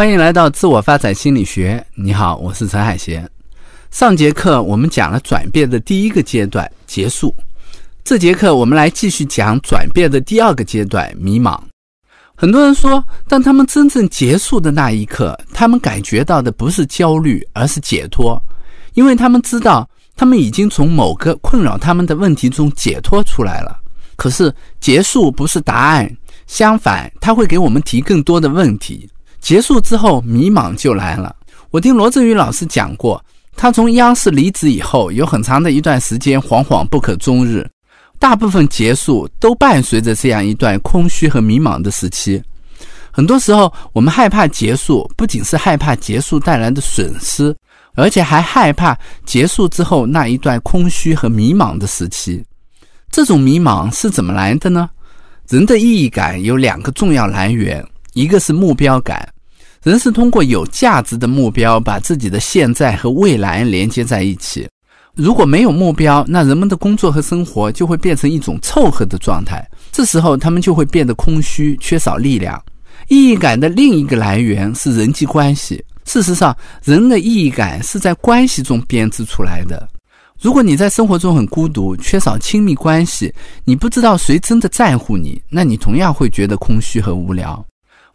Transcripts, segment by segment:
欢迎来到自我发展心理学。你好，我是陈海贤。上节课我们讲了转变的第一个阶段结束，这节课我们来继续讲转变的第二个阶段迷茫。很多人说，当他们真正结束的那一刻，他们感觉到的不是焦虑，而是解脱，因为他们知道他们已经从某个困扰他们的问题中解脱出来了。可是结束不是答案，相反，它会给我们提更多的问题。结束之后，迷茫就来了。我听罗振宇老师讲过，他从央视离职以后，有很长的一段时间惶惶不可终日。大部分结束都伴随着这样一段空虚和迷茫的时期。很多时候，我们害怕结束，不仅是害怕结束带来的损失，而且还害怕结束之后那一段空虚和迷茫的时期。这种迷茫是怎么来的呢？人的意义感有两个重要来源。一个是目标感，人是通过有价值的目标，把自己的现在和未来连接在一起。如果没有目标，那人们的工作和生活就会变成一种凑合的状态。这时候，他们就会变得空虚，缺少力量。意义感的另一个来源是人际关系。事实上，人的意义感是在关系中编织出来的。如果你在生活中很孤独，缺少亲密关系，你不知道谁真的在乎你，那你同样会觉得空虚和无聊。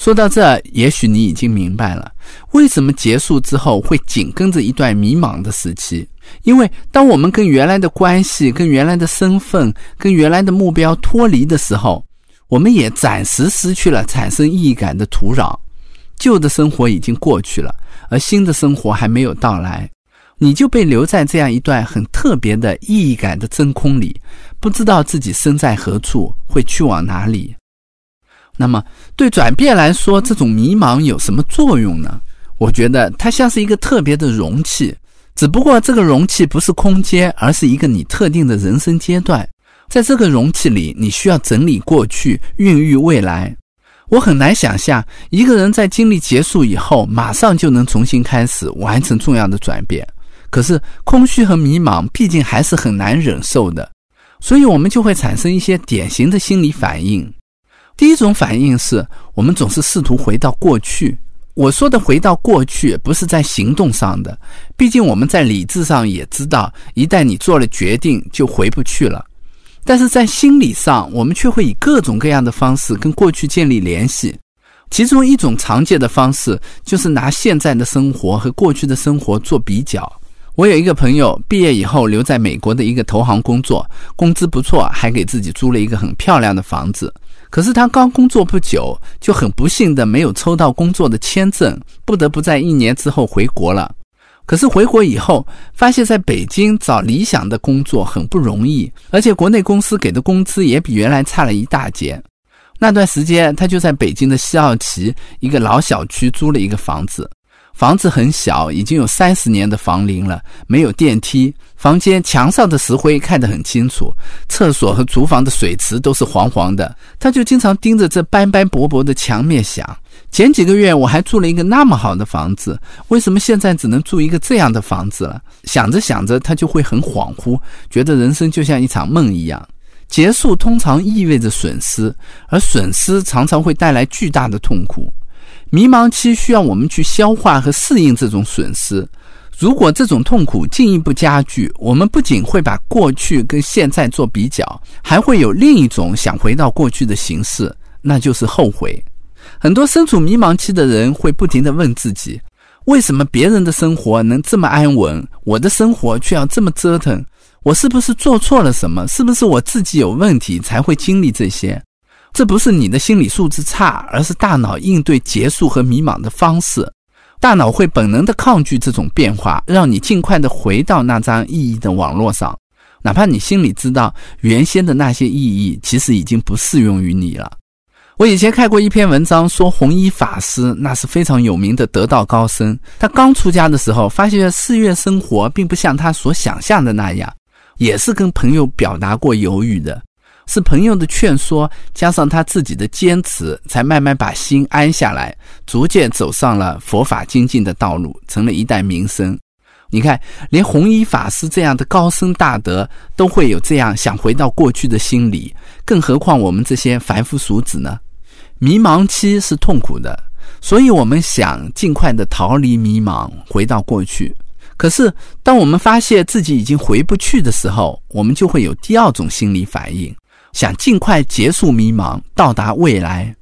说到这，也许你已经明白了，为什么结束之后会紧跟着一段迷茫的时期。因为当我们跟原来的关系、跟原来的身份、跟原来的目标脱离的时候，我们也暂时失去了产生意义感的土壤。旧的生活已经过去了，而新的生活还没有到来，你就被留在这样一段很特别的意义感的真空里，不知道自己身在何处，会去往哪里。那么，对转变来说，这种迷茫有什么作用呢？我觉得它像是一个特别的容器，只不过这个容器不是空间，而是一个你特定的人生阶段。在这个容器里，你需要整理过去，孕育未来。我很难想象一个人在经历结束以后，马上就能重新开始，完成重要的转变。可是，空虚和迷茫毕竟还是很难忍受的，所以我们就会产生一些典型的心理反应。第一种反应是我们总是试图回到过去。我说的回到过去，不是在行动上的，毕竟我们在理智上也知道，一旦你做了决定，就回不去了。但是在心理上，我们却会以各种各样的方式跟过去建立联系。其中一种常见的方式，就是拿现在的生活和过去的生活做比较。我有一个朋友，毕业以后留在美国的一个投行工作，工资不错，还给自己租了一个很漂亮的房子。可是他刚工作不久，就很不幸的没有抽到工作的签证，不得不在一年之后回国了。可是回国以后，发现在北京找理想的工作很不容易，而且国内公司给的工资也比原来差了一大截。那段时间，他就在北京的西二旗一个老小区租了一个房子。房子很小，已经有三十年的房龄了，没有电梯。房间墙上的石灰看得很清楚，厕所和厨房的水池都是黄黄的。他就经常盯着这斑斑驳驳的墙面想：前几个月我还住了一个那么好的房子，为什么现在只能住一个这样的房子了？想着想着，他就会很恍惚，觉得人生就像一场梦一样。结束通常意味着损失，而损失常常会带来巨大的痛苦。迷茫期需要我们去消化和适应这种损失。如果这种痛苦进一步加剧，我们不仅会把过去跟现在做比较，还会有另一种想回到过去的形式，那就是后悔。很多身处迷茫期的人会不停地问自己：为什么别人的生活能这么安稳，我的生活却要这么折腾？我是不是做错了什么？是不是我自己有问题才会经历这些？这不是你的心理素质差，而是大脑应对结束和迷茫的方式。大脑会本能的抗拒这种变化，让你尽快的回到那张意义的网络上，哪怕你心里知道原先的那些意义其实已经不适用于你了。我以前看过一篇文章，说弘一法师那是非常有名的得道高僧。他刚出家的时候，发现寺院生活并不像他所想象的那样，也是跟朋友表达过犹豫的。是朋友的劝说，加上他自己的坚持，才慢慢把心安下来，逐渐走上了佛法精进的道路，成了一代名僧。你看，连弘一法师这样的高僧大德都会有这样想回到过去的心理，更何况我们这些凡夫俗子呢？迷茫期是痛苦的，所以我们想尽快的逃离迷茫，回到过去。可是，当我们发现自己已经回不去的时候，我们就会有第二种心理反应，想尽快结束迷茫，到达未来。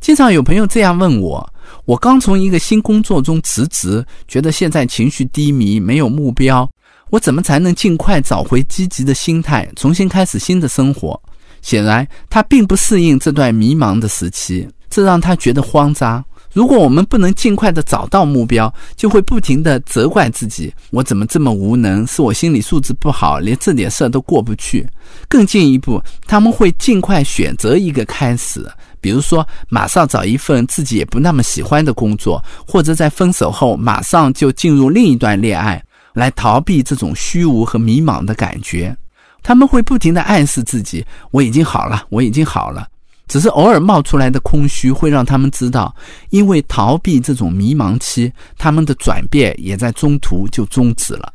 经常有朋友这样问我：我刚从一个新工作中辞职，觉得现在情绪低迷，没有目标，我怎么才能尽快找回积极的心态，重新开始新的生活？显然，他并不适应这段迷茫的时期，这让他觉得慌张。如果我们不能尽快的找到目标，就会不停的责怪自己：我怎么这么无能？是我心理素质不好，连这点事儿都过不去。更进一步，他们会尽快选择一个开始，比如说马上找一份自己也不那么喜欢的工作，或者在分手后马上就进入另一段恋爱，来逃避这种虚无和迷茫的感觉。他们会不停的暗示自己：我已经好了，我已经好了。只是偶尔冒出来的空虚，会让他们知道，因为逃避这种迷茫期，他们的转变也在中途就终止了。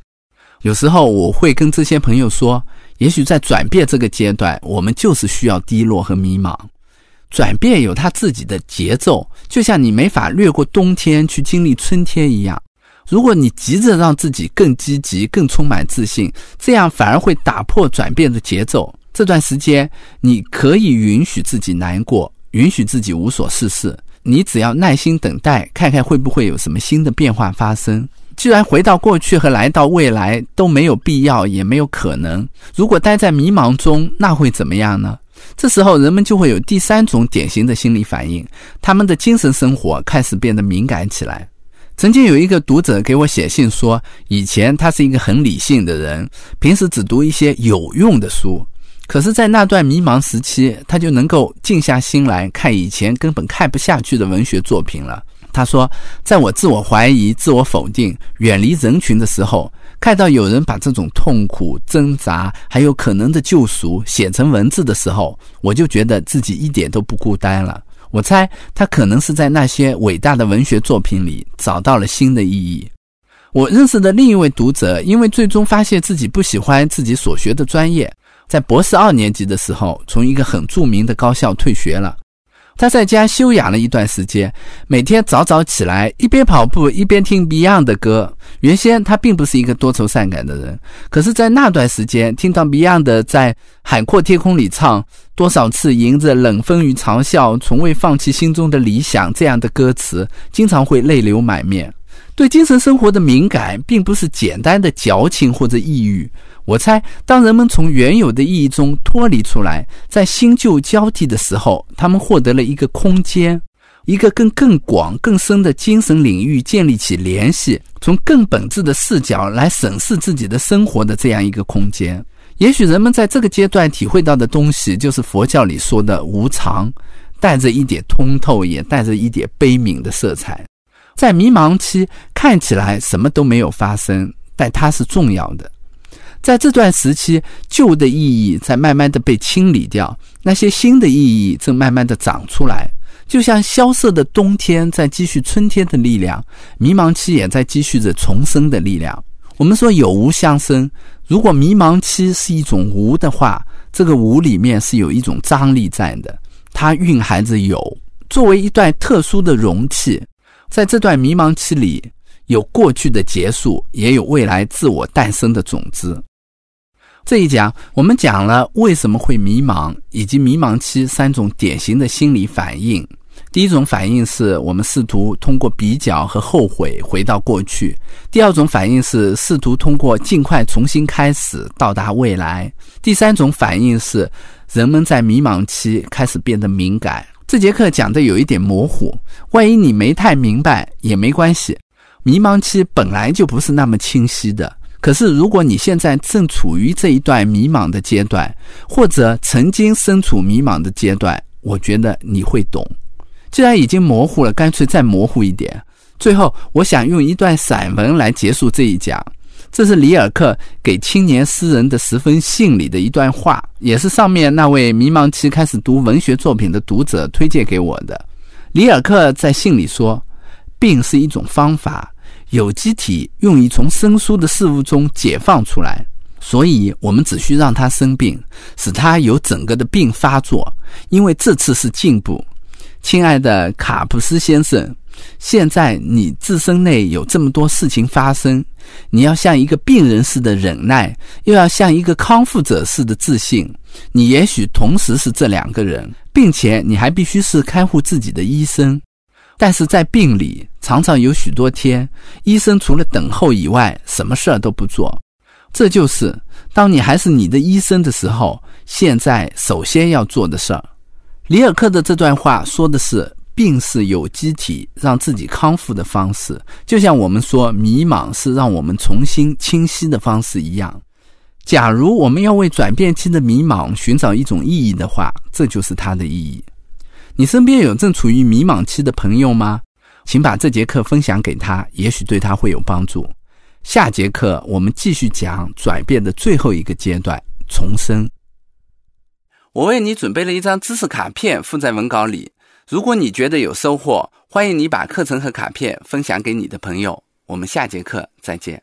有时候我会跟这些朋友说，也许在转变这个阶段，我们就是需要低落和迷茫。转变有它自己的节奏，就像你没法掠过冬天去经历春天一样。如果你急着让自己更积极、更充满自信，这样反而会打破转变的节奏。这段时间，你可以允许自己难过，允许自己无所事事。你只要耐心等待，看看会不会有什么新的变化发生。既然回到过去和来到未来都没有必要，也没有可能。如果待在迷茫中，那会怎么样呢？这时候，人们就会有第三种典型的心理反应：他们的精神生活开始变得敏感起来。曾经有一个读者给我写信说，以前他是一个很理性的人，平时只读一些有用的书。可是，在那段迷茫时期，他就能够静下心来看以前根本看不下去的文学作品了。他说：“在我自我怀疑、自我否定、远离人群的时候，看到有人把这种痛苦、挣扎，还有可能的救赎写成文字的时候，我就觉得自己一点都不孤单了。我猜他可能是在那些伟大的文学作品里找到了新的意义。”我认识的另一位读者，因为最终发现自己不喜欢自己所学的专业。在博士二年级的时候，从一个很著名的高校退学了。他在家休养了一段时间，每天早早起来，一边跑步一边听 Beyond 的歌。原先他并不是一个多愁善感的人，可是，在那段时间，听到 Beyond 在海阔天空里唱“多少次迎着冷风与嘲笑，从未放弃心中的理想”这样的歌词，经常会泪流满面。对精神生活的敏感，并不是简单的矫情或者抑郁。我猜，当人们从原有的意义中脱离出来，在新旧交替的时候，他们获得了一个空间，一个跟更广、更深的精神领域建立起联系，从更本质的视角来审视自己的生活的这样一个空间。也许人们在这个阶段体会到的东西，就是佛教里说的无常，带着一点通透，也带着一点悲悯的色彩。在迷茫期，看起来什么都没有发生，但它是重要的。在这段时期，旧的意义在慢慢的被清理掉，那些新的意义正慢慢的长出来，就像萧瑟的冬天在积蓄春天的力量，迷茫期也在积蓄着重生的力量。我们说有无相生，如果迷茫期是一种无的话，这个无里面是有一种张力在的，它蕴含着有，作为一段特殊的容器，在这段迷茫期里，有过去的结束，也有未来自我诞生的种子。这一讲，我们讲了为什么会迷茫，以及迷茫期三种典型的心理反应。第一种反应是我们试图通过比较和后悔回到过去；第二种反应是试图通过尽快重新开始到达未来；第三种反应是人们在迷茫期开始变得敏感。这节课讲的有一点模糊，万一你没太明白也没关系。迷茫期本来就不是那么清晰的。可是，如果你现在正处于这一段迷茫的阶段，或者曾经身处迷茫的阶段，我觉得你会懂。既然已经模糊了，干脆再模糊一点。最后，我想用一段散文来结束这一讲。这是里尔克给青年诗人的十封信里的一段话，也是上面那位迷茫期开始读文学作品的读者推荐给我的。里尔克在信里说：“病是一种方法。”有机体用于从生疏的事物中解放出来，所以我们只需让它生病，使它有整个的病发作，因为这次是进步。亲爱的卡普斯先生，现在你自身内有这么多事情发生，你要像一个病人似的忍耐，又要像一个康复者似的自信。你也许同时是这两个人，并且你还必须是看护自己的医生。但是在病里，常常有许多天，医生除了等候以外，什么事儿都不做。这就是当你还是你的医生的时候，现在首先要做的事儿。里尔克的这段话说的是。病是有机体让自己康复的方式，就像我们说迷茫是让我们重新清晰的方式一样。假如我们要为转变期的迷茫寻找一种意义的话，这就是它的意义。你身边有正处于迷茫期的朋友吗？请把这节课分享给他，也许对他会有帮助。下节课我们继续讲转变的最后一个阶段——重生。我为你准备了一张知识卡片，附在文稿里。如果你觉得有收获，欢迎你把课程和卡片分享给你的朋友。我们下节课再见。